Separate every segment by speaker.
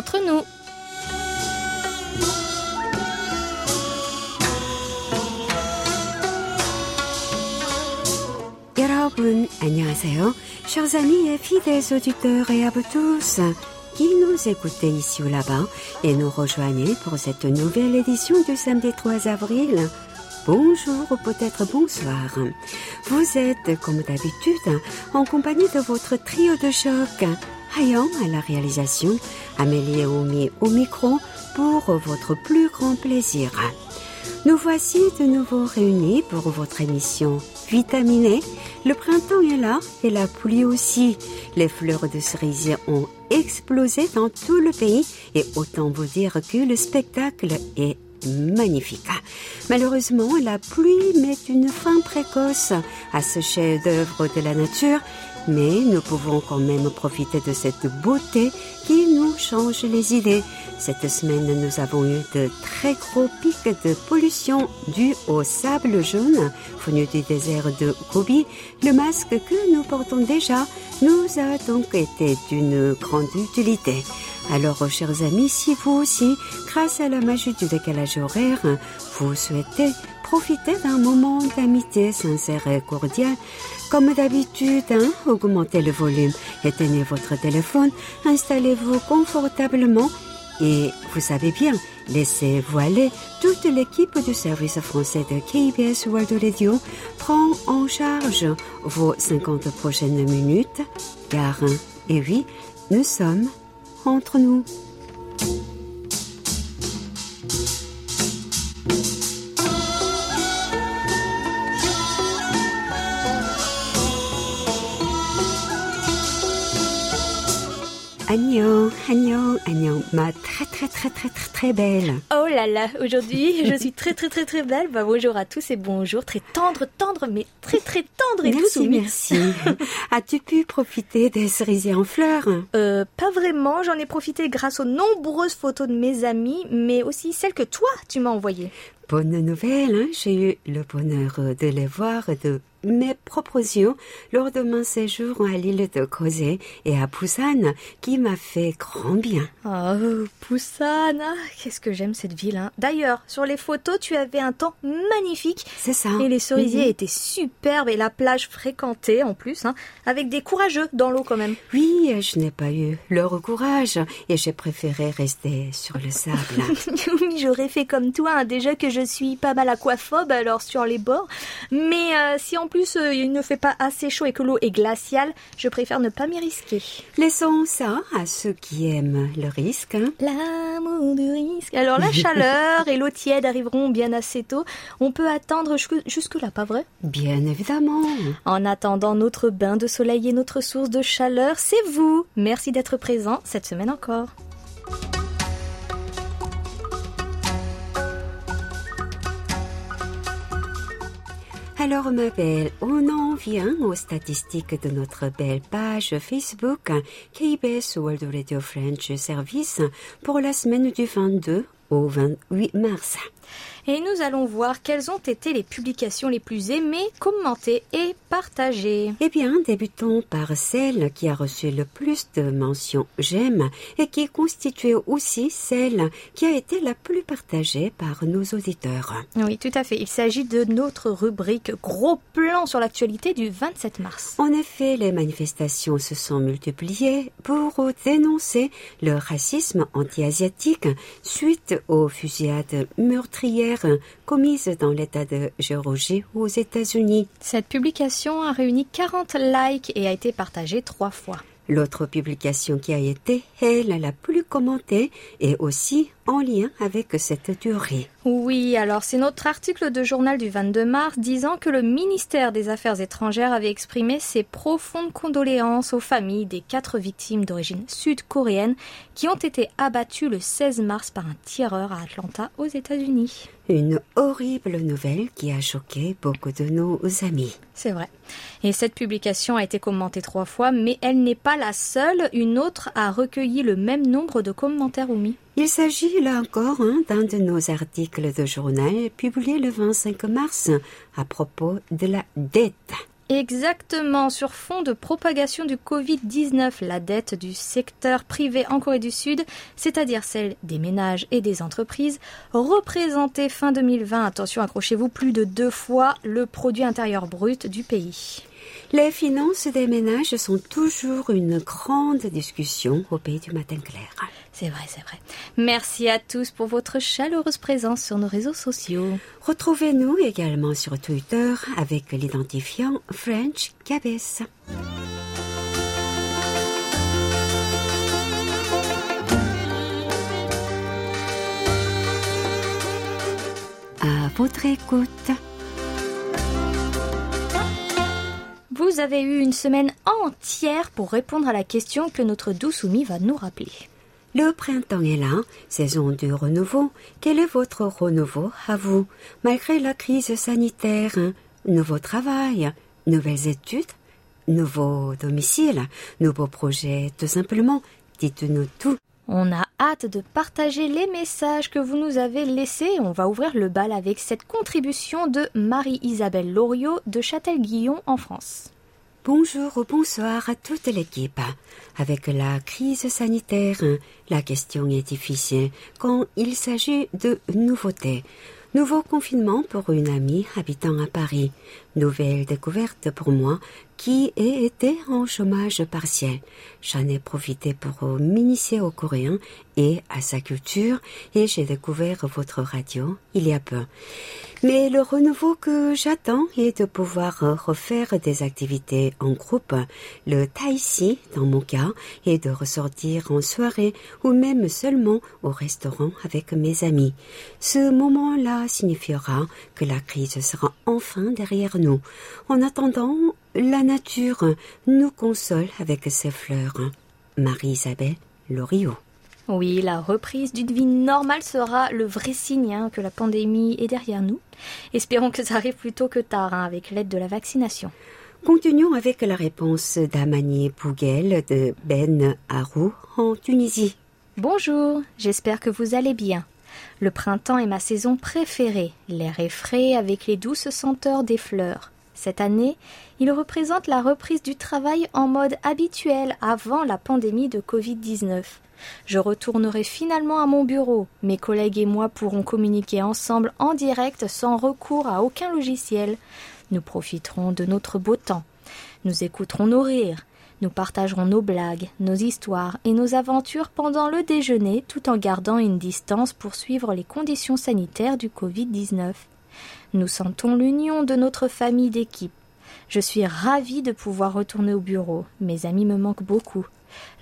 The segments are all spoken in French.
Speaker 1: entre nous.
Speaker 2: chers amis et fidèles auditeurs et à vous tous qui nous écoutez ici ou là-bas et nous rejoignez pour cette nouvelle édition du samedi 3 avril. Bonjour ou peut-être bonsoir. Vous êtes, comme d'habitude, en compagnie de votre trio de choc. Hayam à la réalisation, Amélie Omi au micro pour votre plus grand plaisir. Nous voici de nouveau réunis pour votre émission vitaminée. Le printemps est là et la pluie aussi. Les fleurs de cerisier ont explosé dans tout le pays et autant vous dire que le spectacle est magnifique. Malheureusement, la pluie met une fin précoce à ce chef-d'œuvre de la nature, mais nous pouvons quand même profiter de cette beauté qui nous change les idées. Cette semaine, nous avons eu de très gros pics de pollution dus au sable jaune venu du désert de Gobi. Le masque que nous portons déjà nous a donc été d'une grande utilité. Alors, chers amis, si vous aussi, grâce à la magie du décalage horaire, vous souhaitez profiter d'un moment d'amitié sincère et cordiale, comme d'habitude, hein, augmentez le volume, éteignez votre téléphone, installez-vous confortablement et vous savez bien, laissez-vous aller. Toute l'équipe du service français de KBS World Radio prend en charge vos 50 prochaines minutes, car, et oui, nous sommes entre nous. Agnon, Agnon, Agnon, ma très très très très très très belle.
Speaker 1: Oh là là, aujourd'hui je suis très très très très belle. Bah, bonjour à tous et bonjour. Très tendre, tendre, mais très très tendre et
Speaker 2: Merci,
Speaker 1: douce. oui.
Speaker 2: merci. As-tu pu profiter des cerisiers en fleurs?
Speaker 1: Euh, pas vraiment, j'en ai profité grâce aux nombreuses photos de mes amis, mais aussi celles que toi tu m'as envoyées.
Speaker 2: Bonne nouvelle, hein, j'ai eu le bonheur de les voir de mes propres yeux lors de mon séjour à l'île de Crozet et à Busan, qui m'a fait grand bien.
Speaker 1: Oh, Busan, ah, qu'est-ce que j'aime cette ville. hein. D'ailleurs, sur les photos, tu avais un temps magnifique.
Speaker 2: C'est ça.
Speaker 1: Et les cerisiers
Speaker 2: Mhm.
Speaker 1: étaient superbes et la plage fréquentée en plus, hein, avec des courageux dans l'eau quand même.
Speaker 2: Oui, je n'ai pas eu leur courage et j'ai préféré rester sur le sable.
Speaker 1: oui, j'aurais fait comme toi, déjà que je suis pas mal aquaphobe, alors sur les bords. Mais euh, si en plus euh, il ne fait pas assez chaud et que l'eau est glaciale, je préfère ne pas m'y risquer.
Speaker 2: Laissons ça à ceux qui aiment le risque. hein.
Speaker 1: L'amour du risque. Alors la chaleur et l'eau tiède arriveront bien assez tôt. On peut attendre jusque- jusque-là, pas vrai?
Speaker 2: Bien évidemment.
Speaker 1: En attendant notre bain de soleil et notre source de chaleur, c'est vous. Merci d'être présent cette semaine encore.
Speaker 2: Alors ma belle, on en vient aux statistiques de notre belle page Facebook KBS World Radio French Service pour la semaine du 22 au 28 mars.
Speaker 1: Et nous allons voir quelles ont été les publications les plus aimées, commentées et partagées.
Speaker 2: Eh bien, débutons par celle qui a reçu le plus de mentions j'aime et qui constituait aussi celle qui a été la plus partagée par nos auditeurs.
Speaker 1: Oui, tout à fait. Il s'agit de notre rubrique Gros plan sur l'actualité du 27 mars.
Speaker 2: En effet, les manifestations se sont multipliées pour dénoncer le racisme anti-asiatique suite aux fusillades meurtrières commises dans l'État de Géorgie aux États-Unis.
Speaker 1: Cette publication a réuni 40 likes et a été partagée trois fois.
Speaker 2: L'autre publication qui a été, elle, la plus commentée est aussi en lien avec cette durée.
Speaker 1: Oui, alors c'est notre article de journal du 22 mars disant que le ministère des Affaires étrangères avait exprimé ses profondes condoléances aux familles des quatre victimes d'origine sud-coréenne qui ont été abattues le 16 mars par un tireur à Atlanta aux États-Unis.
Speaker 2: Une horrible nouvelle qui a choqué beaucoup de nos amis.
Speaker 1: C'est vrai. Et cette publication a été commentée trois fois, mais elle n'est pas la seule. Une autre a recueilli le même nombre de commentaires omis.
Speaker 2: Il s'agit là encore hein, d'un de nos articles de journal publié le 25 mars à propos de la dette.
Speaker 1: Exactement, sur fond de propagation du Covid-19, la dette du secteur privé en Corée du Sud, c'est-à-dire celle des ménages et des entreprises, représentait fin 2020, attention accrochez-vous, plus de deux fois le produit intérieur brut du pays.
Speaker 2: Les finances des ménages sont toujours une grande discussion au pays du matin clair.
Speaker 1: C'est vrai, c'est vrai. Merci à tous pour votre chaleureuse présence sur nos réseaux sociaux.
Speaker 2: Retrouvez-nous également sur Twitter avec l'identifiant French Cabez. À votre écoute.
Speaker 1: Vous avez eu une semaine entière pour répondre à la question que notre douce va nous rappeler.
Speaker 2: Le printemps est là, saison du renouveau. Quel est votre renouveau à vous, malgré la crise sanitaire? Nouveau travail, nouvelles études, nouveau domicile, nouveaux projets, tout simplement. Dites-nous tout.
Speaker 1: On a hâte de partager les messages que vous nous avez laissés. On va ouvrir le bal avec cette contribution de Marie-Isabelle Loriot de Châtel-Guillon en France.
Speaker 2: Bonjour ou bonsoir à toute l'équipe. Avec la crise sanitaire, la question est difficile quand il s'agit de nouveautés. Nouveau confinement pour une amie habitant à Paris. Nouvelle découverte pour moi qui ai été en chômage partiel. J'en ai profité pour m'initier au coréen et à sa culture et j'ai découvert votre radio il y a peu. Mais le renouveau que j'attends est de pouvoir refaire des activités en groupe, le tai dans mon cas, et de ressortir en soirée ou même seulement au restaurant avec mes amis. Ce moment-là signifiera que la crise sera enfin derrière nous. En attendant, la nature nous console avec ses fleurs. Marie-Isabelle Loriot.
Speaker 1: Oui, la reprise d'une vie normale sera le vrai signe hein, que la pandémie est derrière nous. Espérons que ça arrive plus tôt que tard hein, avec l'aide de la vaccination.
Speaker 2: Continuons avec la réponse d'Amani Bouguel de Ben Harou en Tunisie.
Speaker 1: Bonjour, j'espère que vous allez bien. Le printemps est ma saison préférée. L'air est frais avec les douces senteurs des fleurs. Cette année, il représente la reprise du travail en mode habituel avant la pandémie de Covid-19. Je retournerai finalement à mon bureau. Mes collègues et moi pourrons communiquer ensemble en direct sans recours à aucun logiciel. Nous profiterons de notre beau temps. Nous écouterons nos rires. Nous partagerons nos blagues, nos histoires et nos aventures pendant le déjeuner tout en gardant une distance pour suivre les conditions sanitaires du Covid-19. Nous sentons l'union de notre famille d'équipe. Je suis ravie de pouvoir retourner au bureau. Mes amis me manquent beaucoup.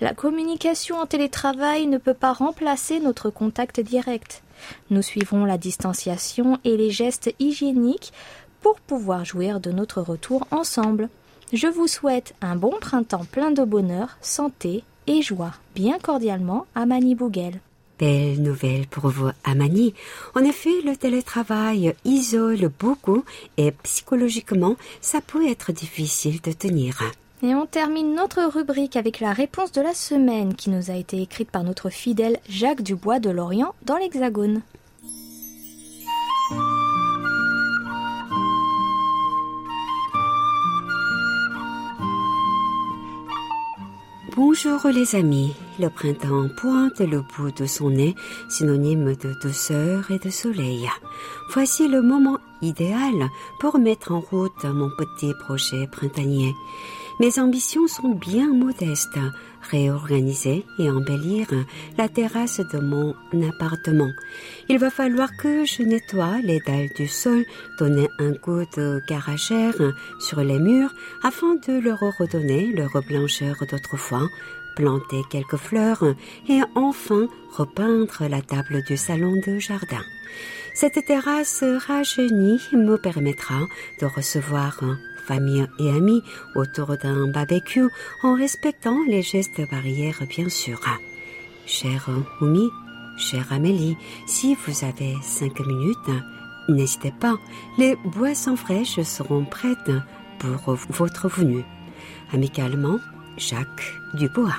Speaker 1: La communication en télétravail ne peut pas remplacer notre contact direct. Nous suivrons la distanciation et les gestes hygiéniques pour pouvoir jouir de notre retour ensemble. Je vous souhaite un bon printemps plein de bonheur, santé et joie. Bien cordialement, Amani Bougel.
Speaker 2: Belle nouvelle pour vous, Amani. En effet, le télétravail isole beaucoup et psychologiquement, ça peut être difficile de tenir.
Speaker 1: Et on termine notre rubrique avec la réponse de la semaine qui nous a été écrite par notre fidèle Jacques Dubois de Lorient dans l'Hexagone.
Speaker 2: Bonjour les amis, le printemps pointe le bout de son nez, synonyme de douceur et de soleil. Voici le moment idéal pour mettre en route mon petit projet printanier. Mes ambitions sont bien modestes. Réorganiser et embellir la terrasse de mon appartement. Il va falloir que je nettoie les dalles du sol, donner un coup de caragère sur les murs afin de leur redonner leur blancheur d'autrefois, planter quelques fleurs et enfin repeindre la table du salon de jardin. Cette terrasse rajeunie me permettra de recevoir famille et amis autour d'un barbecue en respectant les gestes barrières bien sûr. Cher Oumi, chère Amélie, si vous avez cinq minutes, n'hésitez pas, les boissons fraîches seront prêtes pour votre venue. Amicalement, Jacques Dubois.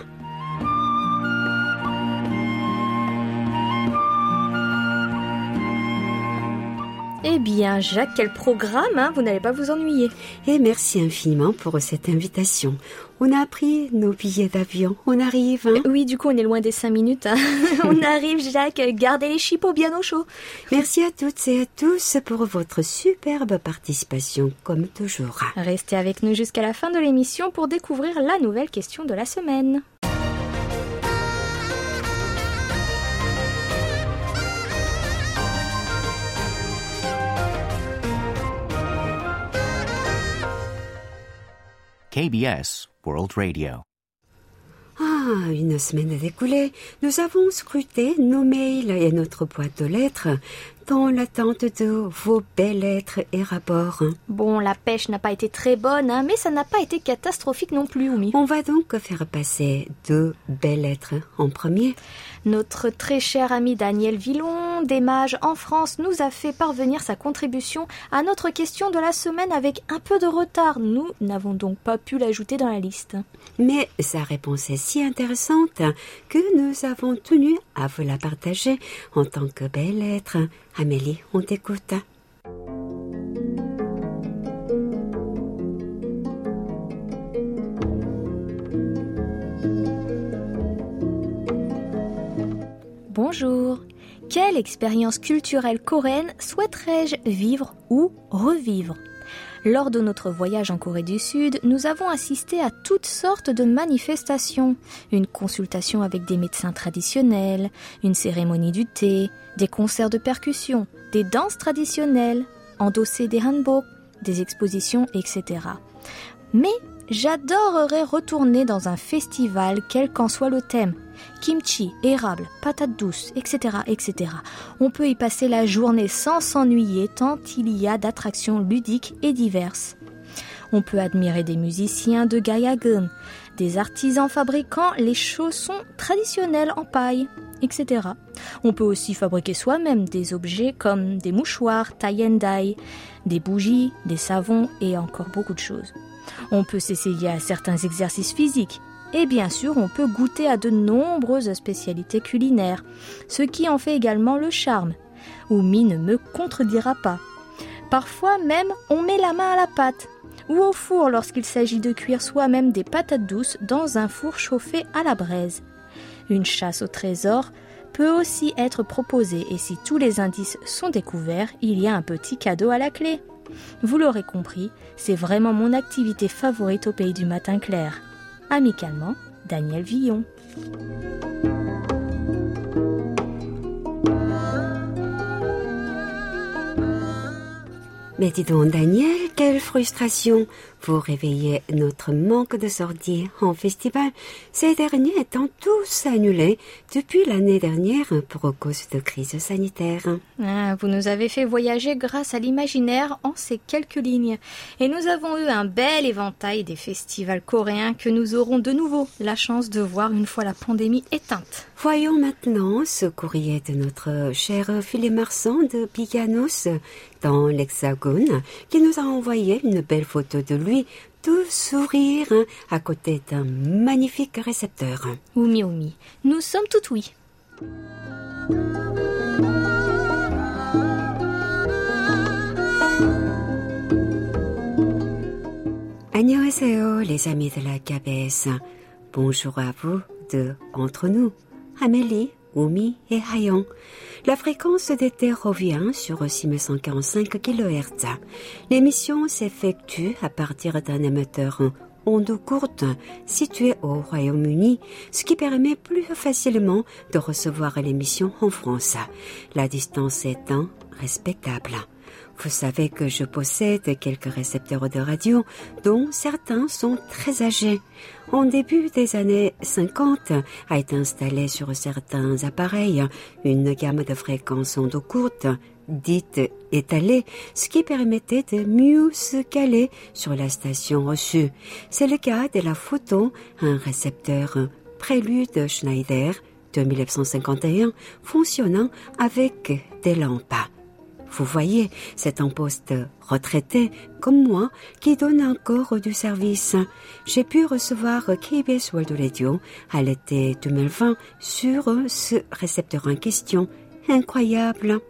Speaker 1: Bien, Jacques, quel programme, hein vous n'allez pas vous ennuyer.
Speaker 2: Et merci infiniment pour cette invitation. On a pris nos billets d'avion, on arrive. Hein
Speaker 1: oui, du coup, on est loin des cinq minutes. Hein. on arrive, Jacques, gardez les chipots bien au chaud.
Speaker 2: Merci à toutes et à tous pour votre superbe participation, comme toujours.
Speaker 1: Restez avec nous jusqu'à la fin de l'émission pour découvrir la nouvelle question de la semaine.
Speaker 3: KBS World Radio.
Speaker 2: Ah, une semaine découlée, nous avons scruté nos mails et notre boîte de lettres dans l'attente de vos belles lettres et rapports.
Speaker 1: Bon, la pêche n'a pas été très bonne, hein, mais ça n'a pas été catastrophique non plus, Oumi.
Speaker 2: On va donc faire passer deux belles lettres en premier.
Speaker 1: Notre très cher ami Daniel Villon, des mages en France, nous a fait parvenir sa contribution à notre question de la semaine avec un peu de retard. Nous n'avons donc pas pu l'ajouter dans la liste.
Speaker 2: Mais sa réponse est si intéressante que nous avons tenu à vous la partager en tant que belle lettre. Amélie, on t'écoute.
Speaker 1: Bonjour. Quelle expérience culturelle coréenne souhaiterais-je vivre ou revivre? Lors de notre voyage en Corée du Sud, nous avons assisté à toutes sortes de manifestations. Une consultation avec des médecins traditionnels, une cérémonie du thé, des concerts de percussion, des danses traditionnelles, endosser des hanbok, des expositions, etc. Mais j'adorerais retourner dans un festival quel qu'en soit le thème kimchi, érable, patates douces, etc., etc. On peut y passer la journée sans s'ennuyer tant il y a d'attractions ludiques et diverses. On peut admirer des musiciens de Gayagun, des artisans fabriquant les chaussons traditionnels en paille, etc. On peut aussi fabriquer soi-même des objets comme des mouchoirs, tie des bougies, des savons et encore beaucoup de choses. On peut s'essayer à certains exercices physiques, et bien sûr, on peut goûter à de nombreuses spécialités culinaires, ce qui en fait également le charme. Oumi ne me contredira pas. Parfois même, on met la main à la pâte ou au four lorsqu'il s'agit de cuire soi-même des patates douces dans un four chauffé à la braise. Une chasse au trésor peut aussi être proposée et si tous les indices sont découverts, il y a un petit cadeau à la clé. Vous l'aurez compris, c'est vraiment mon activité favorite au pays du matin clair. Amicalement, Daniel Villon.
Speaker 2: Mais dis donc, Daniel, quelle frustration Vous réveillez notre manque de sorties en festival, ces derniers étant tous annulés depuis l'année dernière pour cause de crise sanitaire.
Speaker 1: Ah, vous nous avez fait voyager grâce à l'imaginaire en ces quelques lignes. Et nous avons eu un bel éventail des festivals coréens que nous aurons de nouveau la chance de voir une fois la pandémie éteinte.
Speaker 2: Voyons maintenant ce courrier de notre cher Philippe Marsan de Piganos dans l'Hexagone qui nous a envoyé une belle photo de lui tout sourire hein, à côté d'un magnifique récepteur.
Speaker 1: Oumi Oumi, nous sommes tout oui.
Speaker 2: Annyeonghaseyo les amis de la KBS. Bonjour à vous de Entre nous, Amélie, Oumi et Hayon. La fréquence d'été revient sur 6145 kHz. L'émission s'effectue à partir d'un émetteur onde courte situé au Royaume-Uni, ce qui permet plus facilement de recevoir l'émission en France. La distance étant respectable. Vous savez que je possède quelques récepteurs de radio, dont certains sont très âgés. En début des années 50, a été installée sur certains appareils une gamme de fréquences ondes courtes, dite étalée, ce qui permettait de mieux se caler sur la station reçue. C'est le cas de la photo, un récepteur Prélude Schneider de 1951 fonctionnant avec des lampes. Vous voyez, c'est un poste retraité comme moi qui donne encore du service. J'ai pu recevoir KBS World Radio à l'été 2020 sur ce récepteur en question. Incroyable.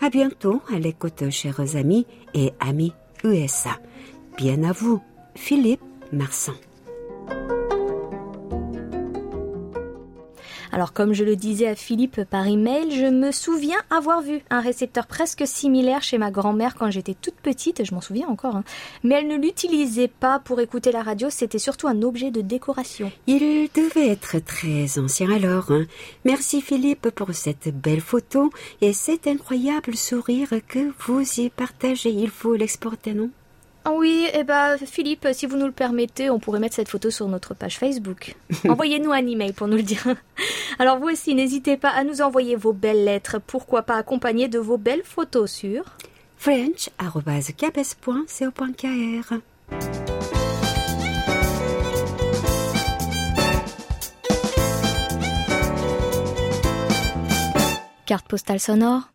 Speaker 2: À bientôt à l'écoute, chers amis et amis USA. Bien à vous, Philippe Marsan.
Speaker 1: Alors comme je le disais à Philippe par email, je me souviens avoir vu un récepteur presque similaire chez ma grand-mère quand j'étais toute petite, je m'en souviens encore, hein. mais elle ne l'utilisait pas pour écouter la radio, c'était surtout un objet de décoration.
Speaker 2: Il devait être très ancien alors. Hein. Merci Philippe pour cette belle photo et cet incroyable sourire que vous y partagez. Il faut l'exporter, non?
Speaker 1: Ah Oui, eh ben Philippe, si vous nous le permettez, on pourrait mettre cette photo sur notre page Facebook. Envoyez-nous un email pour nous le dire. Alors vous aussi, n'hésitez pas à nous envoyer vos belles lettres, pourquoi pas accompagnées de vos belles photos sur
Speaker 2: french.capes.co.kr
Speaker 1: carte postale sonore.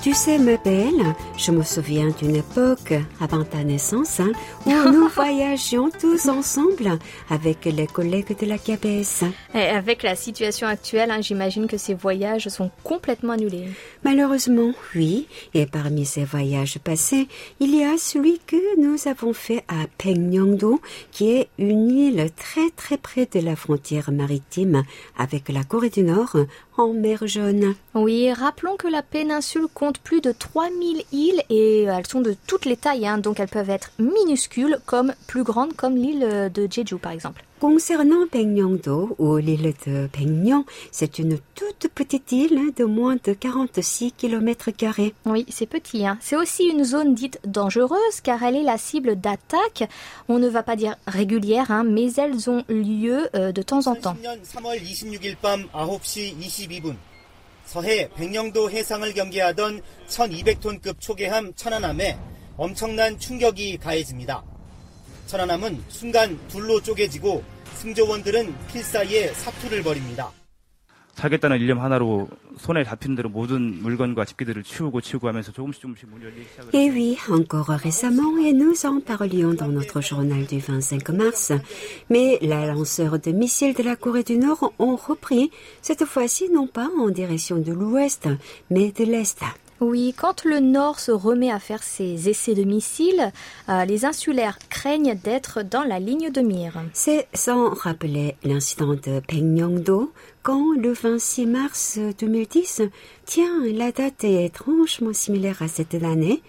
Speaker 2: Tu sais, ma belle, je me souviens d'une époque, avant ta naissance, hein, où nous voyagions tous ensemble avec les collègues de la CAPES.
Speaker 1: Et avec la situation actuelle, hein, j'imagine que ces voyages sont complètement annulés.
Speaker 2: Malheureusement, oui. Et parmi ces voyages passés, il y a celui que nous avons fait à Pengyongdo, qui est une île très très près de la frontière maritime avec la Corée du Nord, en mer Jaune.
Speaker 1: Oui, rappelons que la péninsule compte plus de 3000 îles et elles sont de toutes les tailles, hein, donc elles peuvent être minuscules comme plus grandes comme l'île de Jeju par exemple.
Speaker 2: Concernant Pengyongdo, ou l'île de Pengyong, c'est une toute petite île de moins de 46 km.
Speaker 1: Oui, c'est petit. Hein. C'est aussi une zone dite dangereuse car elle est la cible d'attaques. On ne va pas dire régulières, hein, mais elles ont lieu euh, de temps en temps.
Speaker 4: 서해 백령도 해상을 경계하던 1200톤급 초계함 천안함에 엄청난 충격이 가해집니다. 천안함은 순간 둘로 쪼개지고 승조원들은 필사이에 사투를 벌입니다.
Speaker 5: 살겠다는 일념 하나로 손에 잡힌 대로 모든 물건과 집기들을 치우고 치우고 하면서 조금씩 조금씩 문 열리기 시작을
Speaker 2: Et oui, encore récemment, et nous en parlions dans notre journal du 25 mars, mais la lanceur de missiles de la Corée du Nord ont repris, cette fois-ci non pas en direction de l'ouest, mais de l'est.
Speaker 1: Oui, quand le Nord se remet à faire ses essais de missiles, euh, les insulaires craignent d'être dans la ligne de mire.
Speaker 2: C'est sans rappeler l'incident de Pengyongdo, le 26 mars 2010, tiens, la date est étrangement similaire à cette année,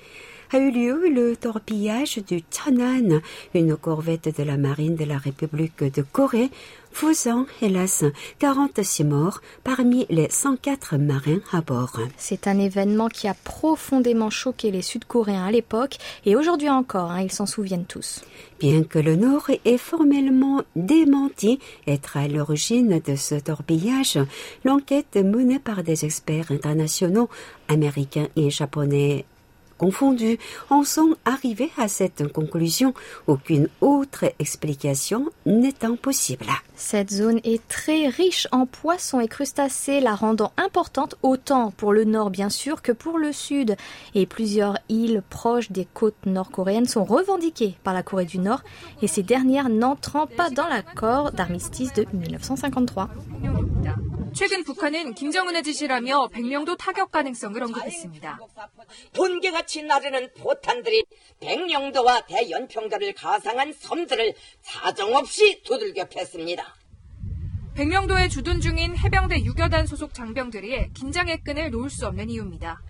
Speaker 2: a eu lieu le torpillage du Cheonan, une corvette de la marine de la République de Corée, faisant, hélas, 46 morts parmi les 104 marins à bord.
Speaker 1: C'est un événement qui a profondément choqué les Sud-Coréens à l'époque et aujourd'hui encore, hein, ils s'en souviennent tous.
Speaker 2: Bien que le Nord ait formellement démenti être à l'origine de ce torpillage, l'enquête menée par des experts internationaux, américains et japonais confondus, en sont arrivés à cette conclusion, aucune autre explication n'étant possible.
Speaker 1: Cette zone est très riche en poissons et crustacés, la rendant importante autant pour le nord bien sûr que pour le sud. Et plusieurs îles proches des côtes nord-coréennes sont revendiquées par la Corée du Nord et ces dernières n'entrant pas dans l'accord d'armistice de 1953.
Speaker 6: 최근 북한은 김정은의 지시라며 백령도 타격 가능성을 언급했습니다.
Speaker 7: 번 개같이 나르는 포탄들이 백령도와 대연평도를 가상한 섬들을 사정없이 두들겨 팼습니다.
Speaker 6: 백령도에 주둔 중인 해병대 6여단 소속 장병들이 긴장의 끈을 놓을 수 없는 이유입니다.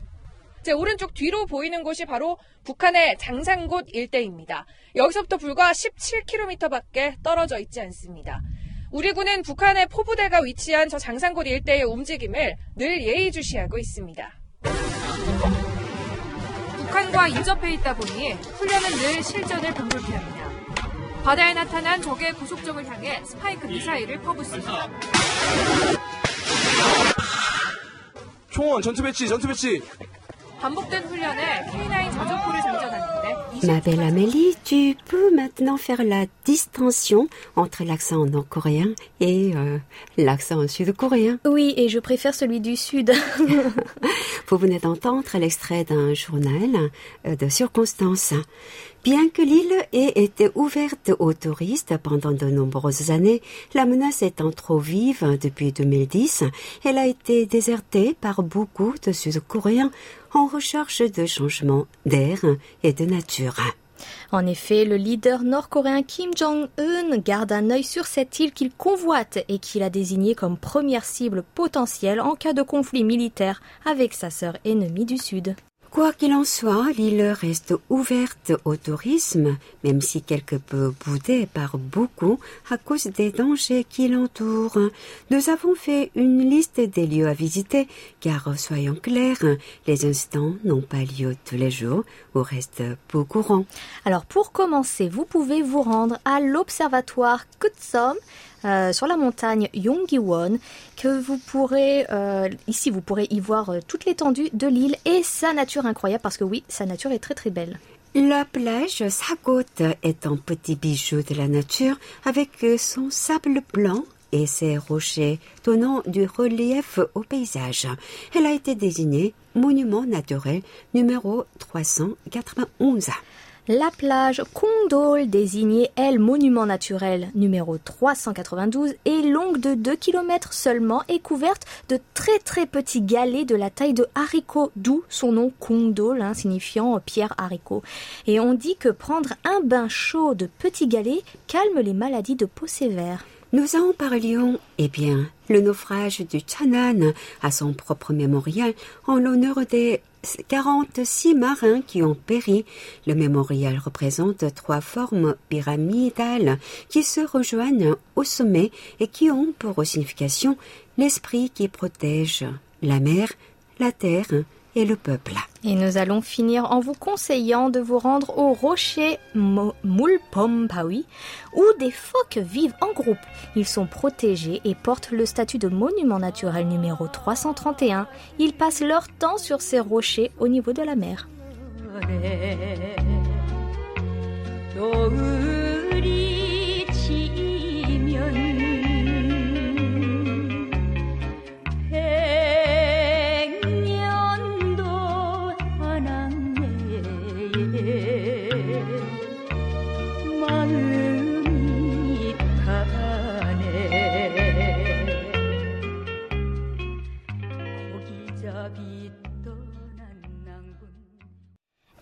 Speaker 6: 제 오른쪽 뒤로 보이는 곳이 바로 북한의 장산곶 일대입니다. 여기서부터 불과 17km밖에 떨어져 있지 않습니다. 우리 군은 북한의 포부대가 위치한 저 장산곶 일대의 움직임을 늘 예의주시하고 있습니다. 북한과 인접해 있다 보니 훈련은 늘 실전을 병돌케 합니다. 바다에 나타난 적의 고속정을 향해 스파이크 미사일을 퍼붓습니다.
Speaker 8: 총원 전투 배치 전투 배치
Speaker 6: 반복된 훈련에 K9 저적포를 장전하는데
Speaker 2: Ma belle Amélie, tu peux maintenant faire la distinction entre l'accent nord-coréen et euh, l'accent sud-coréen.
Speaker 1: Oui, et je préfère celui du sud.
Speaker 2: Vous venez d'entendre l'extrait d'un journal euh, de circonstances. Bien que l'île ait été ouverte aux touristes pendant de nombreuses années, la menace étant trop vive depuis 2010, elle a été désertée par beaucoup de Sud-Coréens en recherche de changements d'air et de nature.
Speaker 1: En effet, le leader nord-coréen Kim Jong-un garde un œil sur cette île qu'il convoite et qu'il a désignée comme première cible potentielle en cas de conflit militaire avec sa sœur ennemie du Sud.
Speaker 2: Quoi qu'il en soit, l'île reste ouverte au tourisme, même si quelque peu boudée par beaucoup à cause des dangers qui l'entourent. Nous avons fait une liste des lieux à visiter, car soyons clairs, les instants n'ont pas lieu tous les jours ou restent peu courants.
Speaker 1: Alors pour commencer, vous pouvez vous rendre à l'observatoire Kutsom, euh, sur la montagne Yonggiwon, que vous pourrez, euh, ici vous pourrez y voir euh, toute l'étendue de l'île et sa nature incroyable, parce que oui, sa nature est très très belle.
Speaker 2: La plage Sagot est un petit bijou de la nature avec son sable blanc et ses rochers donnant du relief au paysage. Elle a été désignée monument naturel numéro 391.
Speaker 1: La plage Kondol, désignée elle monument naturel numéro 392, est longue de 2 km seulement et couverte de très très petits galets de la taille de haricots, d'où son nom Kondol, hein, signifiant pierre haricot. Et on dit que prendre un bain chaud de petits galets calme les maladies de peau sévère.
Speaker 2: Nous en parlions, eh bien, le naufrage du Chanan a son propre mémorial en l'honneur des 46 marins qui ont péri. Le mémorial représente trois formes pyramidales qui se rejoignent au sommet et qui ont pour signification l'esprit qui protège la mer, la terre et le peuple.
Speaker 1: Et nous allons finir en vous conseillant de vous rendre au rocher Mulpompawi, où des phoques vivent en groupe. Ils sont protégés et portent le statut de monument naturel numéro 331. Ils passent leur temps sur ces rochers au niveau de la mer.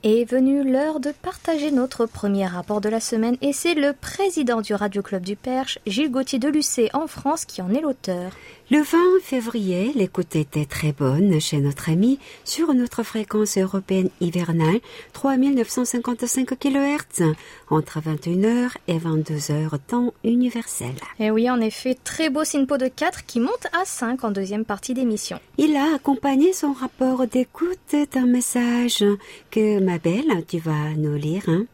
Speaker 1: Est venue l'heure de partager notre premier rapport de la semaine et c'est le président du Radio Club du Perche, Gilles Gauthier de Lucé en France, qui en est l'auteur.
Speaker 2: Le 20 février, l'écoute était très bonne chez notre ami sur notre fréquence européenne hivernale 3955 kHz entre 21h et 22h temps universel.
Speaker 1: Et oui, en effet, très beau SINPO de 4 qui monte à 5 en deuxième partie d'émission.
Speaker 2: Il a accompagné son rapport d'écoute d'un message que ma belle, tu vas nous lire. Hein?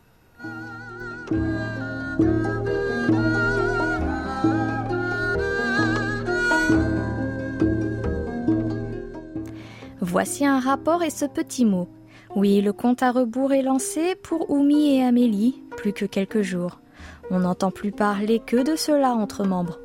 Speaker 1: Voici un rapport et ce petit mot. Oui, le compte à rebours est lancé pour Oumi et Amélie, plus que quelques jours. On n'entend plus parler que de cela entre membres.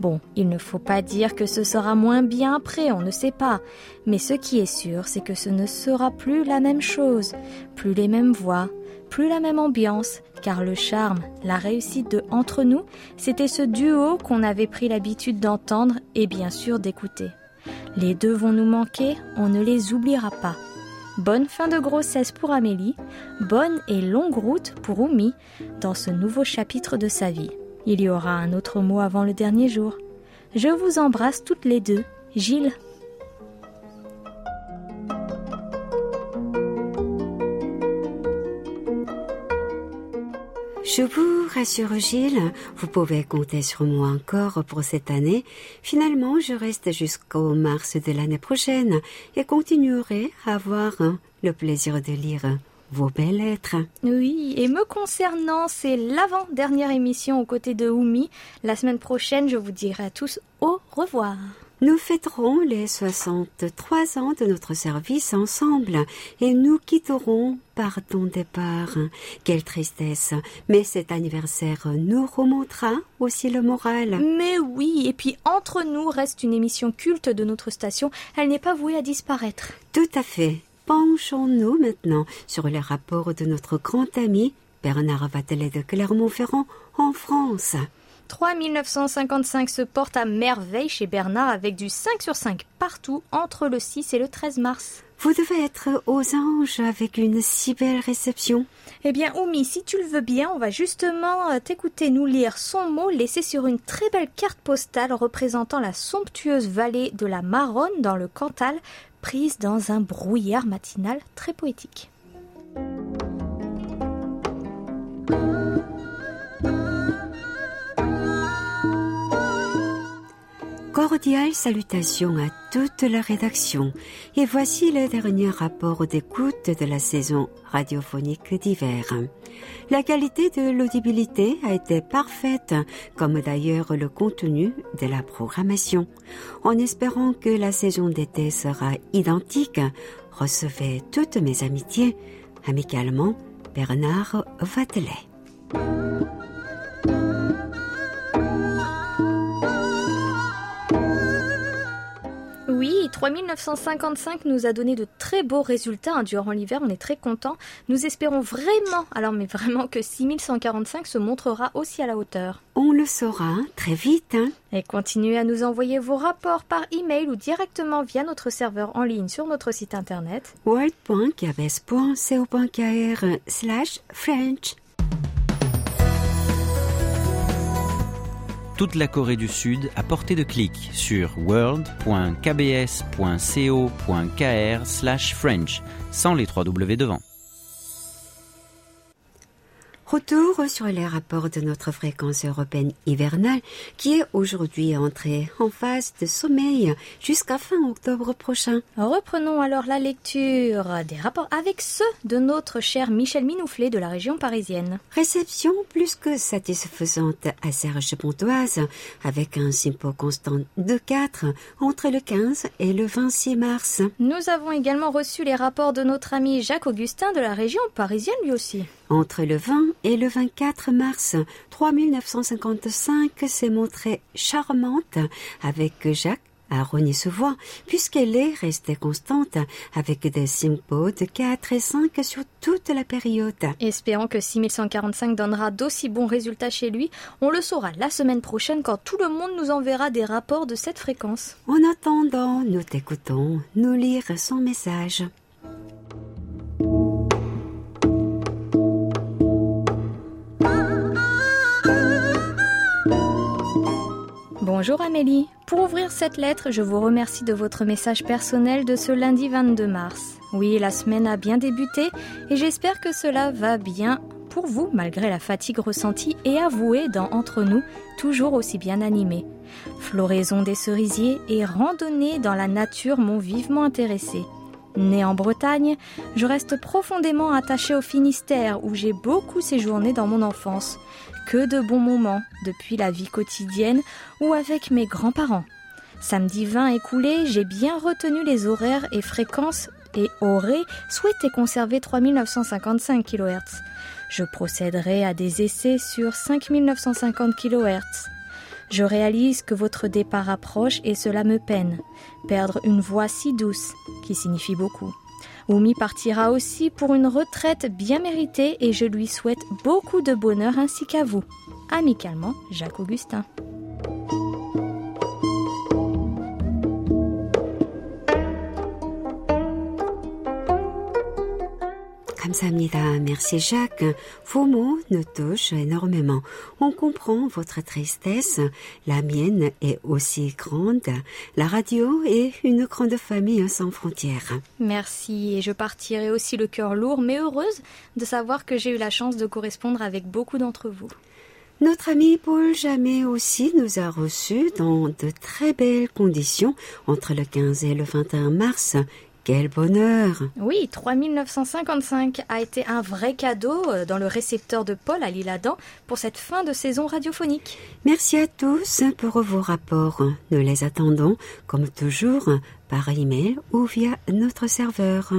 Speaker 1: Bon, il ne faut pas dire que ce sera moins bien après, on ne sait pas. Mais ce qui est sûr, c'est que ce ne sera plus la même chose, plus les mêmes voix, plus la même ambiance, car le charme, la réussite de Entre nous, c'était ce duo qu'on avait pris l'habitude d'entendre et bien sûr d'écouter. Les deux vont nous manquer, on ne les oubliera pas. Bonne fin de grossesse pour Amélie, bonne et longue route pour Oumi dans ce nouveau chapitre de sa vie. Il y aura un autre mot avant le dernier jour. Je vous embrasse toutes les deux. Gilles.
Speaker 2: Je vous rassure Gilles, vous pouvez compter sur moi encore pour cette année. Finalement, je reste jusqu'au mars de l'année prochaine et continuerai à avoir le plaisir de lire vos belles lettres.
Speaker 1: Oui, et me concernant, c'est l'avant-dernière émission aux côtés de Oumi. La semaine prochaine, je vous dirai à tous au revoir.
Speaker 2: Nous fêterons les 63 ans de notre service ensemble et nous quitterons par ton départ. Quelle tristesse. Mais cet anniversaire nous remontera aussi le moral.
Speaker 1: Mais oui, et puis entre nous reste une émission culte de notre station. Elle n'est pas vouée à disparaître.
Speaker 2: Tout à fait. Penchons-nous maintenant sur les rapports de notre grand ami Bernard Vatelet de Clermont-Ferrand en France?
Speaker 1: 3955 se porte à merveille chez Bernard avec du 5 sur 5 partout entre le 6 et le 13 mars.
Speaker 2: Vous devez être aux anges avec une si belle réception.
Speaker 1: Eh bien, Oumi, si tu le veux bien, on va justement euh, t'écouter nous lire son mot laissé sur une très belle carte postale représentant la somptueuse vallée de la Maronne dans le Cantal, prise dans un brouillard matinal très poétique.
Speaker 2: Cordiales salutations à toute la rédaction. Et voici le dernier rapport d'écoute de la saison radiophonique d'hiver. La qualité de l'audibilité a été parfaite, comme d'ailleurs le contenu de la programmation. En espérant que la saison d'été sera identique, recevez toutes mes amitiés. Amicalement, Bernard Vatelet.
Speaker 1: 3955 nous a donné de très beaux résultats hein, durant l'hiver, on est très contents. Nous espérons vraiment, alors mais vraiment que 6145 se montrera aussi à la hauteur.
Speaker 2: On le saura très vite. Hein.
Speaker 1: Et continuez à nous envoyer vos rapports par email ou directement via notre serveur en ligne sur notre site internet
Speaker 2: world.kbs.co.kr slash French.
Speaker 3: Toute la Corée du Sud à portée de clic sur world.kbs.co.kr/french sans les trois W devant.
Speaker 2: Retour sur les rapports de notre fréquence européenne hivernale qui est aujourd'hui entrée en phase de sommeil jusqu'à fin octobre prochain.
Speaker 1: Reprenons alors la lecture des rapports avec ceux de notre cher Michel Minouflet de la région parisienne.
Speaker 2: Réception plus que satisfaisante à Serge Pontoise avec un simpo constant de 4 entre le 15 et le 26 mars.
Speaker 1: Nous avons également reçu les rapports de notre ami Jacques Augustin de la région parisienne lui aussi.
Speaker 2: Entre le 20 et le 24 mars, 3955 s'est montrée charmante avec Jacques à Rogny-sous-Voie, puisqu'elle est restée constante avec des simpos de 4 et 5 sur toute la période.
Speaker 1: Espérons que 6145 donnera d'aussi bons résultats chez lui. On le saura la semaine prochaine quand tout le monde nous enverra des rapports de cette fréquence.
Speaker 2: En attendant, nous t'écoutons nous lire son message.
Speaker 1: Bonjour Amélie. Pour ouvrir cette lettre, je vous remercie de votre message personnel de ce lundi 22 mars. Oui, la semaine a bien débuté et j'espère que cela va bien pour vous malgré la fatigue ressentie et avouée dans Entre nous, toujours aussi bien animé. Floraison des cerisiers et randonnée dans la nature m'ont vivement intéressé. Né en Bretagne, je reste profondément attaché au Finistère où j'ai beaucoup séjourné dans mon enfance. Que de bons moments depuis la vie quotidienne ou avec mes grands-parents. Samedi 20 écoulé, j'ai bien retenu les horaires et fréquences et aurais souhaité conserver 3955 kHz. Je procéderai à des essais sur 5950 kHz. Je réalise que votre départ approche et cela me peine. Perdre une voix si douce, qui signifie beaucoup. Oumi partira aussi pour une retraite bien méritée et je lui souhaite beaucoup de bonheur ainsi qu'à vous. Amicalement, Jacques Augustin.
Speaker 2: 감사합니다. Merci Jacques. Vos mots nous touchent énormément. On comprend votre tristesse. La mienne est aussi grande. La radio est une grande famille sans frontières.
Speaker 1: Merci et je partirai aussi le cœur lourd mais heureuse de savoir que j'ai eu la chance de correspondre avec beaucoup d'entre vous.
Speaker 2: Notre ami Paul Jamais aussi nous a reçus dans de très belles conditions entre le 15 et le 21 mars. quel bonheur
Speaker 1: Oui, 3955 a été un vrai cadeau euh, dans le récepteur de Paul à l'Île-Adam pour cette fin de saison radiophonique.
Speaker 2: Merci à tous pour vos rapports. Nous les attendons, comme toujours, par email ou via notre serveur.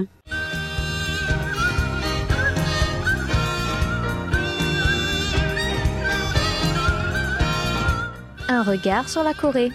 Speaker 1: Un regard sur la Corée.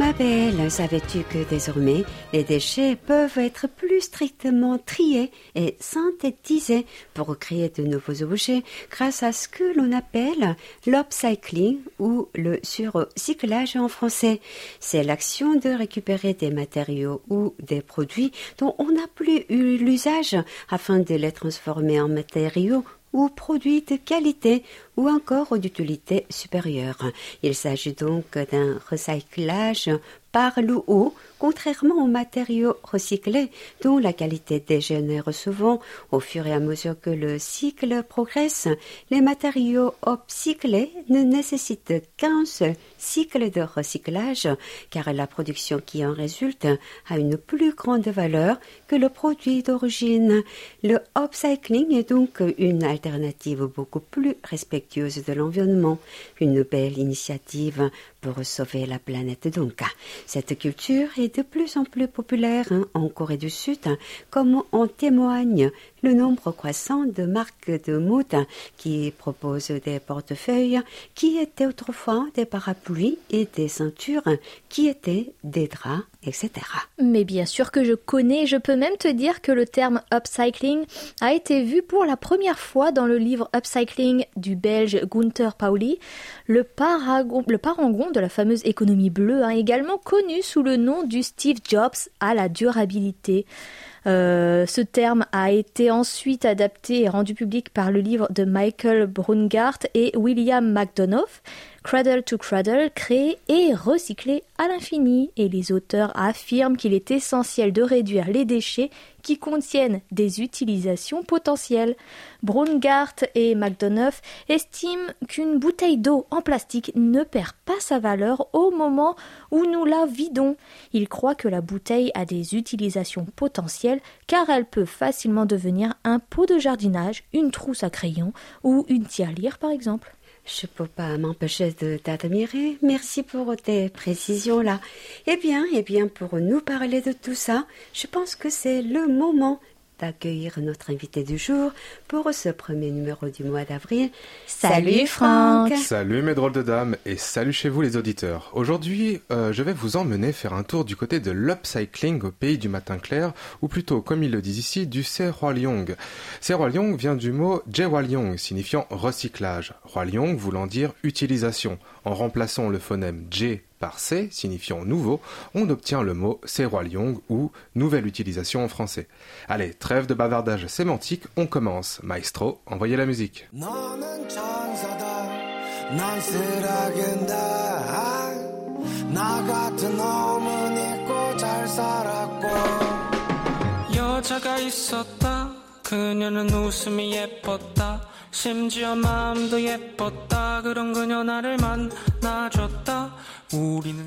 Speaker 2: Ma belle, savais-tu que désormais les déchets peuvent être plus strictement triés et synthétisés pour créer de nouveaux objets grâce à ce que l'on appelle l'upcycling ou le surcyclage en français. C'est l'action de récupérer des matériaux ou des produits dont on n'a plus eu l'usage afin de les transformer en matériaux ou produits de qualité ou encore d'utilité supérieure. Il s'agit donc d'un recyclage par le haut, contrairement aux matériaux recyclés dont la qualité dégénère souvent au fur et à mesure que le cycle progresse. Les matériaux upcyclés ne nécessitent qu'un seul cycle de recyclage car la production qui en résulte a une plus grande valeur que le produit d'origine. Le upcycling est donc une alternative beaucoup plus respectueuse de l'environnement, une belle initiative pour sauver la planète donc. Cette culture est de plus en plus populaire hein, en Corée du Sud, comme en témoigne le nombre croissant de marques de mode qui proposent des portefeuilles qui étaient autrefois des parapluies et des ceintures qui étaient des draps, etc.
Speaker 1: Mais bien sûr que je connais, je peux même te dire que le terme upcycling a été vu pour la première fois dans le livre Upcycling du belge Gunther Pauli, le parangon de la fameuse économie bleue, hein, également connu sous le nom du Steve Jobs à la durabilité. Euh, ce terme a été ensuite adapté et rendu public par le livre de Michael Brungart et William McDonough, Cradle to Cradle, créé et recyclé à l'infini. Et les auteurs affirment qu'il est essentiel de réduire les déchets qui contiennent des utilisations potentielles. Brungart et McDonough estiment qu'une bouteille d'eau en plastique ne perd pas sa valeur au moment où nous la vidons. Ils croient que la bouteille a des utilisations potentielles car elle peut facilement devenir un pot de jardinage, une trousse à crayon ou une tirelire par exemple.
Speaker 2: Je peux pas m'empêcher de t'admirer. Merci pour tes précisions là. Eh bien, eh bien, pour nous parler de tout ça, je pense que c'est le moment d'accueillir notre invité du jour pour ce premier numéro du mois d'avril.
Speaker 1: Salut Franck
Speaker 9: Salut mes drôles de dames et salut chez vous les auditeurs. Aujourd'hui, euh, je vais vous emmener faire un tour du côté de l'upcycling au pays du matin clair, ou plutôt, comme ils le disent ici, du Serwalyong. Serwalyong vient du mot Jewalyong, signifiant recyclage, Rwalyong voulant dire utilisation. En remplaçant le phonème J par C, signifiant nouveau, on obtient le mot Serwalyong ou nouvelle utilisation en français. Allez, trêve de bavardage sémantique, on commence. Maestro, envoyez la musique.
Speaker 10: 심지어 마음도 예뻤다. 그런 그녀 나를 만나줬다. 우리는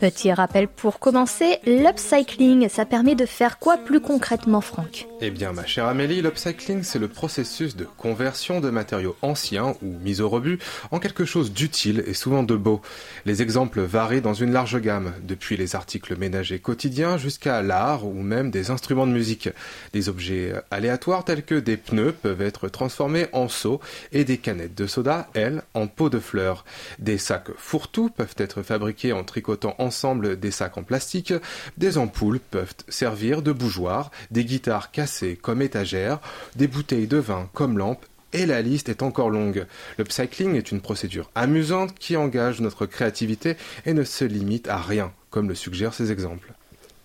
Speaker 1: Petit rappel pour commencer, l'upcycling, ça permet de faire quoi plus concrètement, Franck?
Speaker 9: Eh bien, ma chère Amélie, l'upcycling, c'est le processus de conversion de matériaux anciens ou mis au rebut en quelque chose d'utile et souvent de beau. Les exemples varient dans une large gamme, depuis les articles ménagers quotidiens jusqu'à l'art ou même des instruments de musique. Des objets aléatoires tels que des pneus peuvent être transformés en seaux et des canettes de soda, elles, en pots de fleurs. Des sacs fourre-tout peuvent être fabriqués en tricotant en des sacs en plastique, des ampoules peuvent servir de bougeoir, des guitares cassées comme étagères, des bouteilles de vin comme lampes, et la liste est encore longue. Le cycling est une procédure amusante qui engage notre créativité et ne se limite à rien, comme le suggèrent ces exemples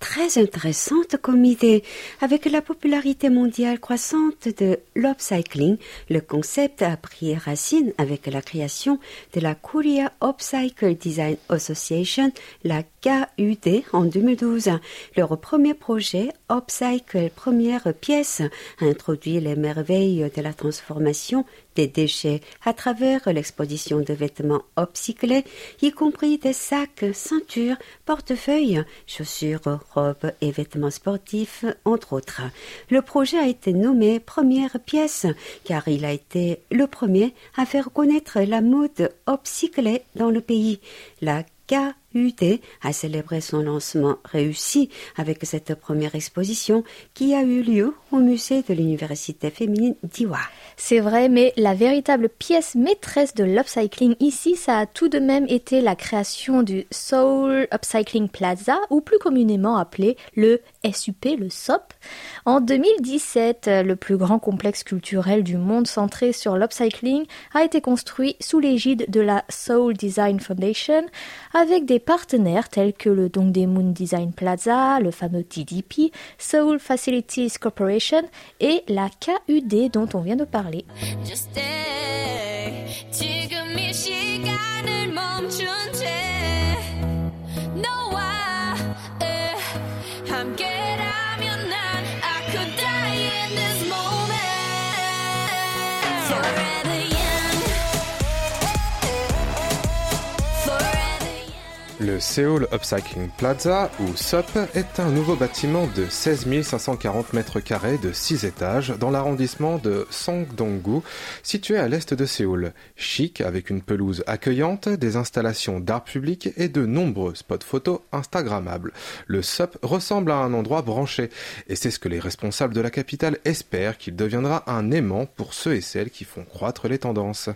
Speaker 2: très intéressante comme idée. Avec la popularité mondiale croissante de l'upcycling, le concept a pris racine avec la création de la Korea Upcycle Design Association, la KUD, en 2012. Leur premier projet, Upcycle Première Pièce, introduit les merveilles de la transformation des déchets à travers l'exposition de vêtements upcyclés, y compris des sacs, ceintures, portefeuilles, chaussures, robes et vêtements sportifs, entre autres. Le projet a été nommé première pièce car il a été le premier à faire connaître la mode upcyclée dans le pays. La UD a célébré son lancement réussi avec cette première exposition qui a eu lieu au musée de l'université féminine d'Iwa.
Speaker 1: C'est vrai, mais la véritable pièce maîtresse de l'upcycling ici, ça a tout de même été la création du Seoul Upcycling Plaza, ou plus communément appelé le SUP, le SOP. En 2017, le plus grand complexe culturel du monde centré sur l'upcycling a été construit sous l'égide de la Seoul Design Foundation avec des partenaires tels que le Dongdaemun Design Plaza, le fameux TDP, Seoul Facilities Corporation et la KUD dont on vient de parler.
Speaker 9: Le Seoul Upcycling Plaza, ou SUP, est un nouveau bâtiment de 16 540 mètres carrés de 6 étages dans l'arrondissement de Songdong-gu, situé à l'est de Séoul. Chic, avec une pelouse accueillante, des installations d'art public et de nombreux spots photos instagrammables. Le SUP ressemble à un endroit branché, et c'est ce que les responsables de la capitale espèrent qu'il deviendra un aimant pour ceux et celles qui font croître les tendances.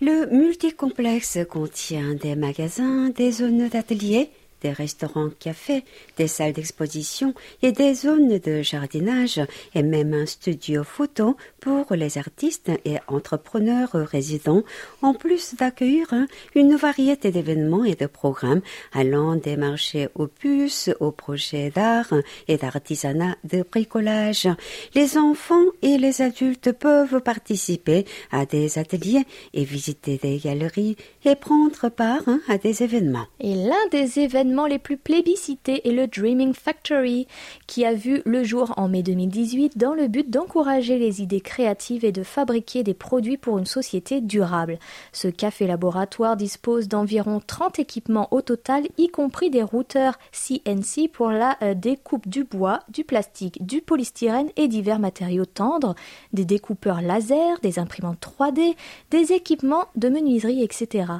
Speaker 2: Le multicomplexe contient des magasins, des zones d'atelier, des restaurants cafés, des salles d'exposition et des zones de jardinage et même un studio photo pour les artistes et entrepreneurs résidents, en plus d'accueillir une variété d'événements et de programmes allant des marchés aux puces aux projets d'art et d'artisanat de bricolage. Les enfants et les adultes peuvent participer à des ateliers et visiter des galeries et prendre part à des événements.
Speaker 1: Et l'un des événements les plus plébiscités est le Dreaming Factory, qui a vu le jour en mai 2018 dans le but d'encourager les idées créatives et de fabriquer des produits pour une société durable. Ce café laboratoire dispose d'environ 30 équipements au total, y compris des routeurs CNC pour la euh, découpe du bois, du plastique, du polystyrène et divers matériaux tendres, des découpeurs laser, des imprimantes 3D, des équipements de menuiserie, etc.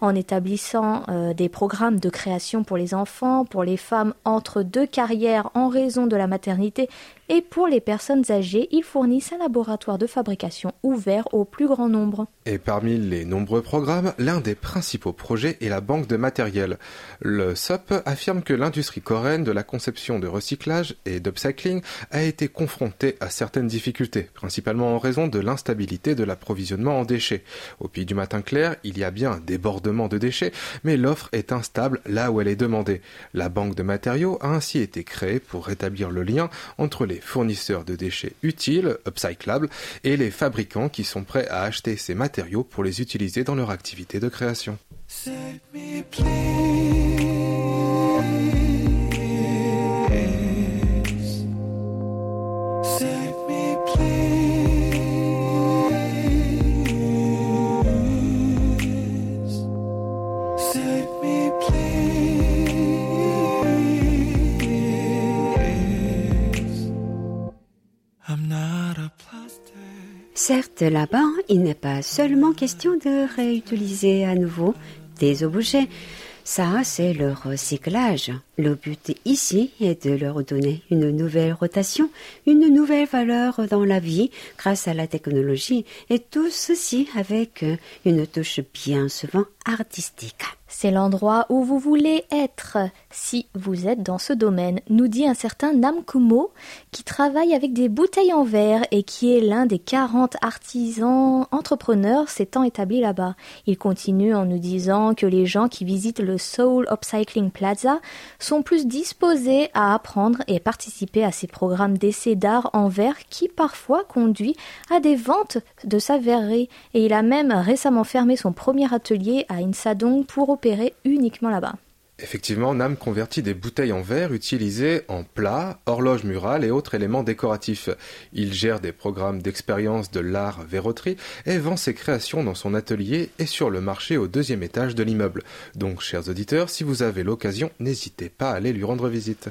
Speaker 1: En établissant euh, des programmes de création pour les enfants, pour les femmes entre deux carrières en raison de la maternité et pour les personnes âgées, ils fournissent un laboratoire de fabrication ouvert au plus grand nombre.
Speaker 9: Et parmi les nombreux programmes, l'un des principaux projets est la banque de matériel. Le SOP affirme que l'industrie coréenne de la conception de recyclage et d'upcycling a été confrontée à certaines difficultés, principalement en raison de l'instabilité de l'approvisionnement en déchets. Au Pays du Matin Clair, il y a bien un débordement de déchets, mais l'offre est instable là où elle est demandée. La banque de matériaux a ainsi été créée pour rétablir le lien entre les fournisseurs de déchets utiles, upcyclables, et les fabricants qui sont prêts à acheter ces matériaux pour les utiliser dans leur activité de création.
Speaker 2: Certes, là-bas, il n'est pas seulement question de réutiliser à nouveau des objets. Ça, c'est le recyclage. Le but ici est de leur donner une nouvelle rotation, une nouvelle valeur dans la vie grâce à la technologie et tout ceci avec une touche bien souvent artistique.
Speaker 1: C'est l'endroit où vous voulez être si vous êtes dans ce domaine, nous dit un certain Nam Kumo qui travaille avec des bouteilles en verre et qui est l'un des 40 artisans entrepreneurs s'étant établis là-bas. Il continue en nous disant que les gens qui visitent le Soul Upcycling Plaza sont plus disposés à apprendre et participer à ces programmes d'essai d'art en verre qui parfois conduit à des ventes de sa verrerie et il a même récemment fermé son premier atelier à Insadong pour opérer uniquement là-bas.
Speaker 9: Effectivement, Nam convertit des bouteilles en verre utilisées en plats, horloges murales et autres éléments décoratifs. Il gère des programmes d'expérience de l'art verroterie et vend ses créations dans son atelier et sur le marché au deuxième étage de l'immeuble. Donc, chers auditeurs, si vous avez l'occasion, n'hésitez pas à aller lui rendre visite.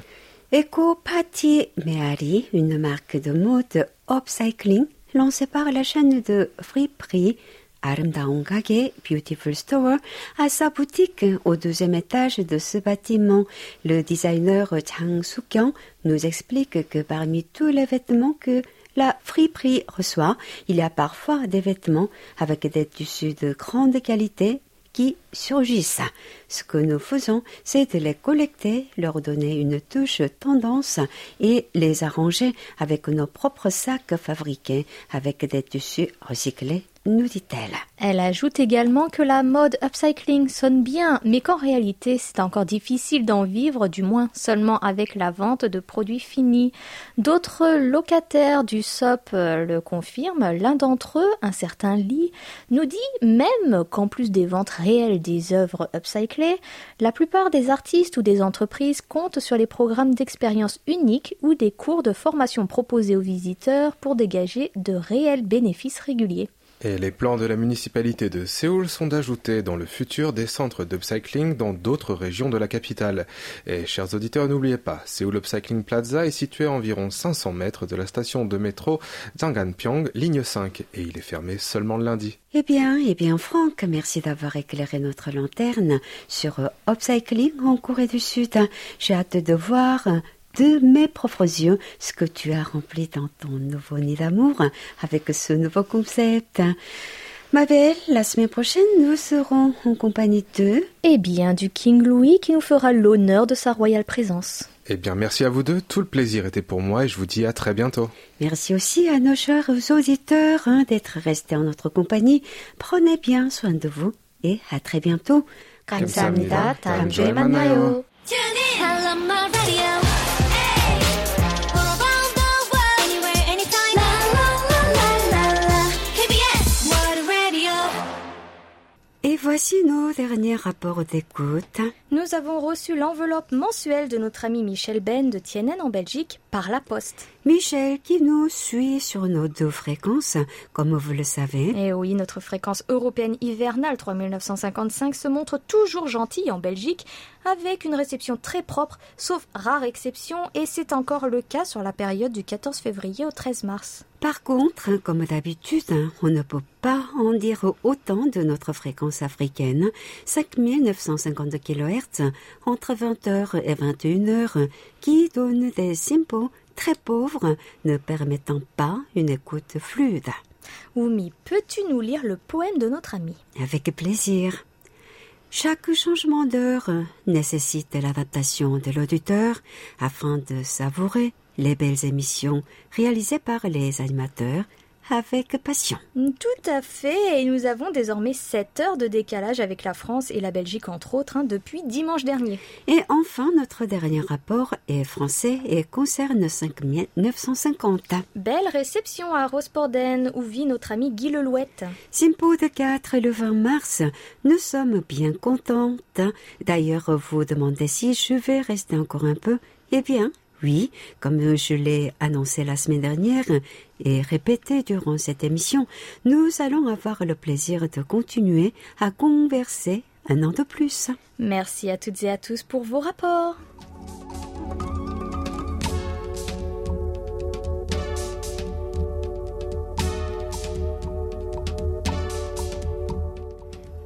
Speaker 2: Eco Patti Meari, une marque de mode upcycling lancée par la chaîne de friperie 아름다운 가게 Beautiful Store à sa boutique au deuxième étage de ce bâtiment. Le designer Chang Soo-kyung nous explique que parmi tous les vêtements que la friperie reçoit, il y a parfois des vêtements avec des tissus de grande qualité qui surgissent. Ce que nous faisons, c'est de les collecter, leur donner une touche tendance et les arranger avec nos propres sacs fabriqués avec des tissus recyclés nous dit-elle.
Speaker 1: Elle ajoute également que la mode upcycling sonne bien, mais qu'en réalité c'est encore difficile d'en vivre, du moins seulement avec la vente de produits finis. D'autres locataires du SOP euh, le confirment. L'un d'entre eux, un certain Lee, nous dit même qu'en plus des ventes réelles des œuvres la plupart des artistes ou des entreprises comptent sur les programmes d'expérience uniques ou des cours de formation proposés aux visiteurs pour dégager de réels bénéfices réguliers.
Speaker 9: Et les plans de la municipalité de Séoul sont d'ajouter dans le futur des centres d'upcycling dans d'autres régions de la capitale. Et chers auditeurs, n'oubliez pas, Séoul Upcycling Plaza est situé à environ 500 mètres de la station de métro Zanganpyeong, ligne 5, et il est fermé seulement le lundi.
Speaker 2: Eh bien, eh bien, Franck, merci d'avoir éclairé notre lanterne sur euh, Upcycling en Corée du Sud. J'ai hâte de voir de mes propres yeux ce que tu as rempli dans ton nouveau nid d'amour avec ce nouveau concept. Ma belle, la semaine prochaine, nous serons en compagnie de...
Speaker 1: Eh bien, du King Louis qui nous fera l'honneur de sa royale présence.
Speaker 9: Eh bien, merci à vous deux. Tout le plaisir était pour moi et je vous dis à très bientôt.
Speaker 2: Merci aussi à nos chers auditeurs hein, d'être restés en notre compagnie. Prenez bien soin de vous et à très bientôt.
Speaker 1: 감사합니다. 다음 주에 만나요.
Speaker 2: Et voici nos derniers rapports d'écoute.
Speaker 1: Nous avons reçu l'enveloppe mensuelle de notre ami Michel Ben de Tienen en Belgique par la poste.
Speaker 2: Michel qui nous suit sur nos deux fréquences, comme vous le savez.
Speaker 1: Et oui, notre fréquence européenne hivernale 3955 se montre toujours gentille en Belgique, avec une réception très propre, sauf rare exception, et c'est encore le cas sur la période du 14 février au 13 mars.
Speaker 2: Par contre, comme d'habitude, on ne peut pas en dire autant de notre fréquence africaine, 5950 kHz entre 20h et 21h, qui donne des sympos très pauvres, ne permettant pas une écoute fluide.
Speaker 1: Oumi, peux-tu nous lire le poème de notre ami?
Speaker 2: Avec plaisir. Chaque changement d'heure nécessite l'adaptation de l'auditeur afin de savourer les belles émissions réalisées par les animateurs avec passion.
Speaker 1: Tout à fait, et nous avons désormais 7 heures de décalage avec la France et la Belgique entre autres hein, depuis dimanche dernier.
Speaker 2: Et enfin, notre dernier rapport est français et concerne 5950.
Speaker 1: Belle réception à Rosporden où vit notre ami Guy Lelouette.
Speaker 2: Simpo de 4 le 20 mars, nous sommes bien contentes. D'ailleurs, vous demandez si je vais rester encore un peu. Eh bien, oui, comme je l'ai annoncé la semaine dernière et répété durant cette émission, nous allons avoir le plaisir de continuer à converser un an de plus.
Speaker 1: Merci à toutes et à tous pour vos rapports.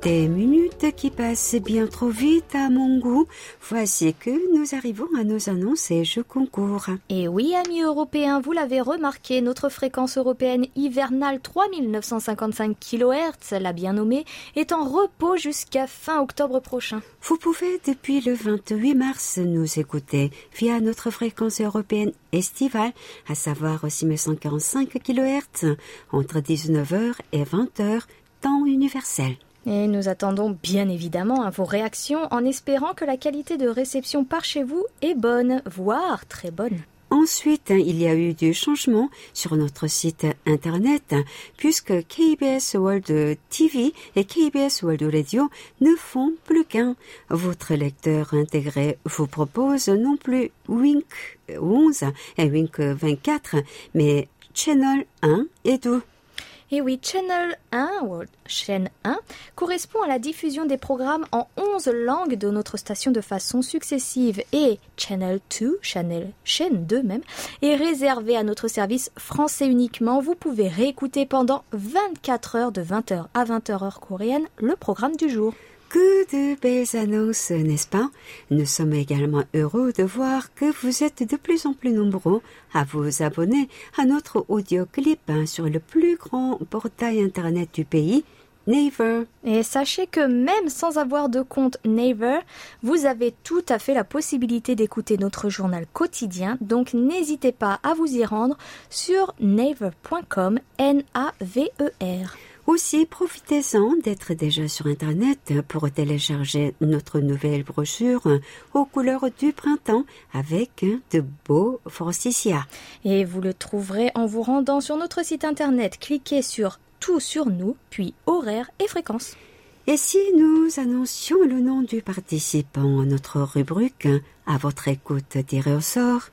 Speaker 2: Des minutes qui passent bien trop vite à mon goût. Voici que nous arrivons à nos annonces et je concours.
Speaker 1: Et oui, amis européens, vous l'avez remarqué, notre fréquence européenne hivernale 3955 kHz, la bien nommée, est en repos jusqu'à fin octobre prochain.
Speaker 2: Vous pouvez depuis le 28 mars nous écouter via notre fréquence européenne estivale, à savoir 6145 kHz, entre 19h et 20h, temps universel.
Speaker 1: Et nous attendons bien évidemment à vos réactions en espérant que la qualité de réception par chez vous est bonne, voire très bonne.
Speaker 2: Ensuite, il y a eu du changement sur notre site internet puisque KBS World TV et KBS World Radio ne font plus qu'un. Votre lecteur intégré vous propose non plus Wink 11 et Wink 24, mais Channel 1 et 2.
Speaker 1: Et oui, Channel 1, ou chaîne 1, correspond à la diffusion des programmes en 11 langues de notre station de façon successive. Et Channel 2, Channel, chaîne 2 même, est réservé à notre service français uniquement. Vous pouvez réécouter pendant 24 heures de 20h à 20h heure coréenne le programme du jour.
Speaker 2: De belles annonces, n'est-ce pas? Nous sommes également heureux de voir que vous êtes de plus en plus nombreux à vous abonner à notre audio-clip hein, sur le plus grand portail internet du pays, Naver.
Speaker 1: Et sachez que même sans avoir de compte Naver, vous avez tout à fait la possibilité d'écouter notre journal quotidien, donc n'hésitez pas à vous y rendre sur naver.com, N-A-V-E-R.
Speaker 2: Aussi, profitez-en d'être déjà sur Internet pour télécharger notre nouvelle brochure aux couleurs du printemps avec de beaux forsythia.
Speaker 1: Et vous le trouverez en vous rendant sur notre site Internet. Cliquez sur Tout sur nous, puis horaire et fréquence.
Speaker 2: Et si nous annoncions le nom du participant à notre rubrique à votre écoute tirée au sort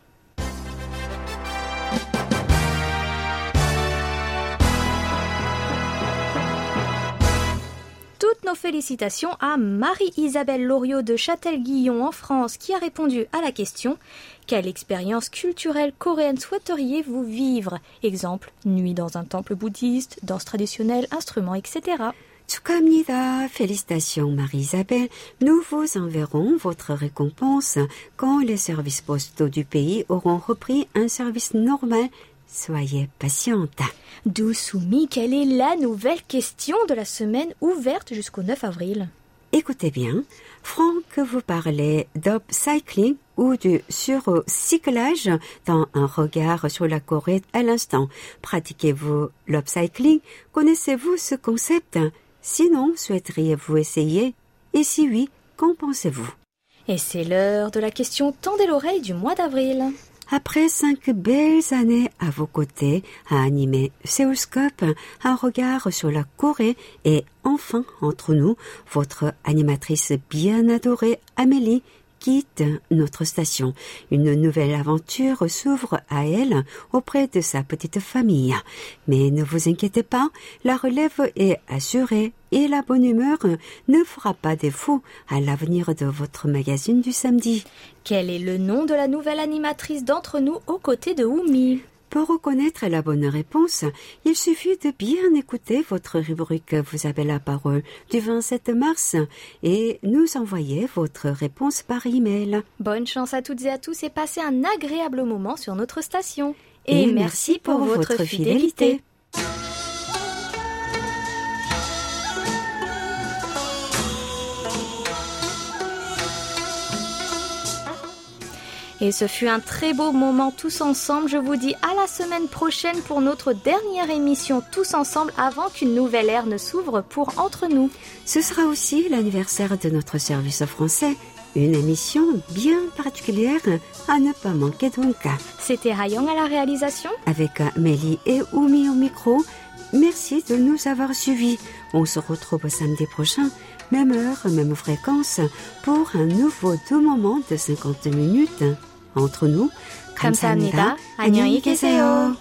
Speaker 1: félicitations à Marie-Isabelle Loriot de Châtel-Guillon en France qui a répondu à la question Quelle expérience culturelle coréenne souhaiteriez-vous vivre? Exemple, nuit dans un temple bouddhiste, danse traditionnelle, instruments, etc.
Speaker 2: Tsukamnida, félicitations Marie-Isabelle. Nous vous enverrons votre récompense quand les services postaux du pays auront repris un service normal Soyez patiente.
Speaker 1: Dousoumi, quelle est la nouvelle question de la semaine ouverte jusqu'au 9 avril?
Speaker 2: Écoutez bien, Franck vous parlez d'upcycling ou du surcyclage dans un regard sur la Corée à l'instant. Pratiquez-vous l'upcycling Connaissez-vous ce concept? Sinon, souhaiteriez-vous essayer? Et si oui, qu'en pensez-vous?
Speaker 1: Et c'est l'heure de la question Tendez l'oreille du mois d'avril.
Speaker 2: Après cinq belles années à vos côtés, à animer Seoulscope, un regard sur la Corée et enfin entre nous, votre animatrice bien adorée Amélie quitte notre station. Une nouvelle aventure s'ouvre à elle auprès de sa petite famille. Mais ne vous inquiétez pas, la relève est assurée et la bonne humeur ne fera pas défaut à l'avenir de votre magazine du samedi.
Speaker 1: Quel est le nom de la nouvelle animatrice d'entre nous aux côtés de Oumi?
Speaker 2: Pour reconnaître la bonne réponse, il suffit de bien écouter votre rubrique Vous avez la parole du 27 mars et nous envoyer votre réponse par email.
Speaker 1: Bonne chance à toutes et à tous et passez un agréable moment sur notre station. Et, merci pour, votre fidélité. Et ce fut un très beau moment tous ensemble. Je vous dis à la semaine prochaine pour notre dernière émission tous ensemble avant qu'une nouvelle ère ne s'ouvre pour entre nous.
Speaker 2: Ce sera aussi l'anniversaire de notre service français. Une émission bien particulière à ne pas manquer donc.
Speaker 1: C'était Hayong à la réalisation.
Speaker 2: Avec Mélie et Oumi au micro. Merci de nous avoir suivis. On se retrouve samedi prochain, même heure, même fréquence, pour un nouveau doux moment de 50 minutes. Entre nous.
Speaker 1: 감사합니다. 안녕히 계세요.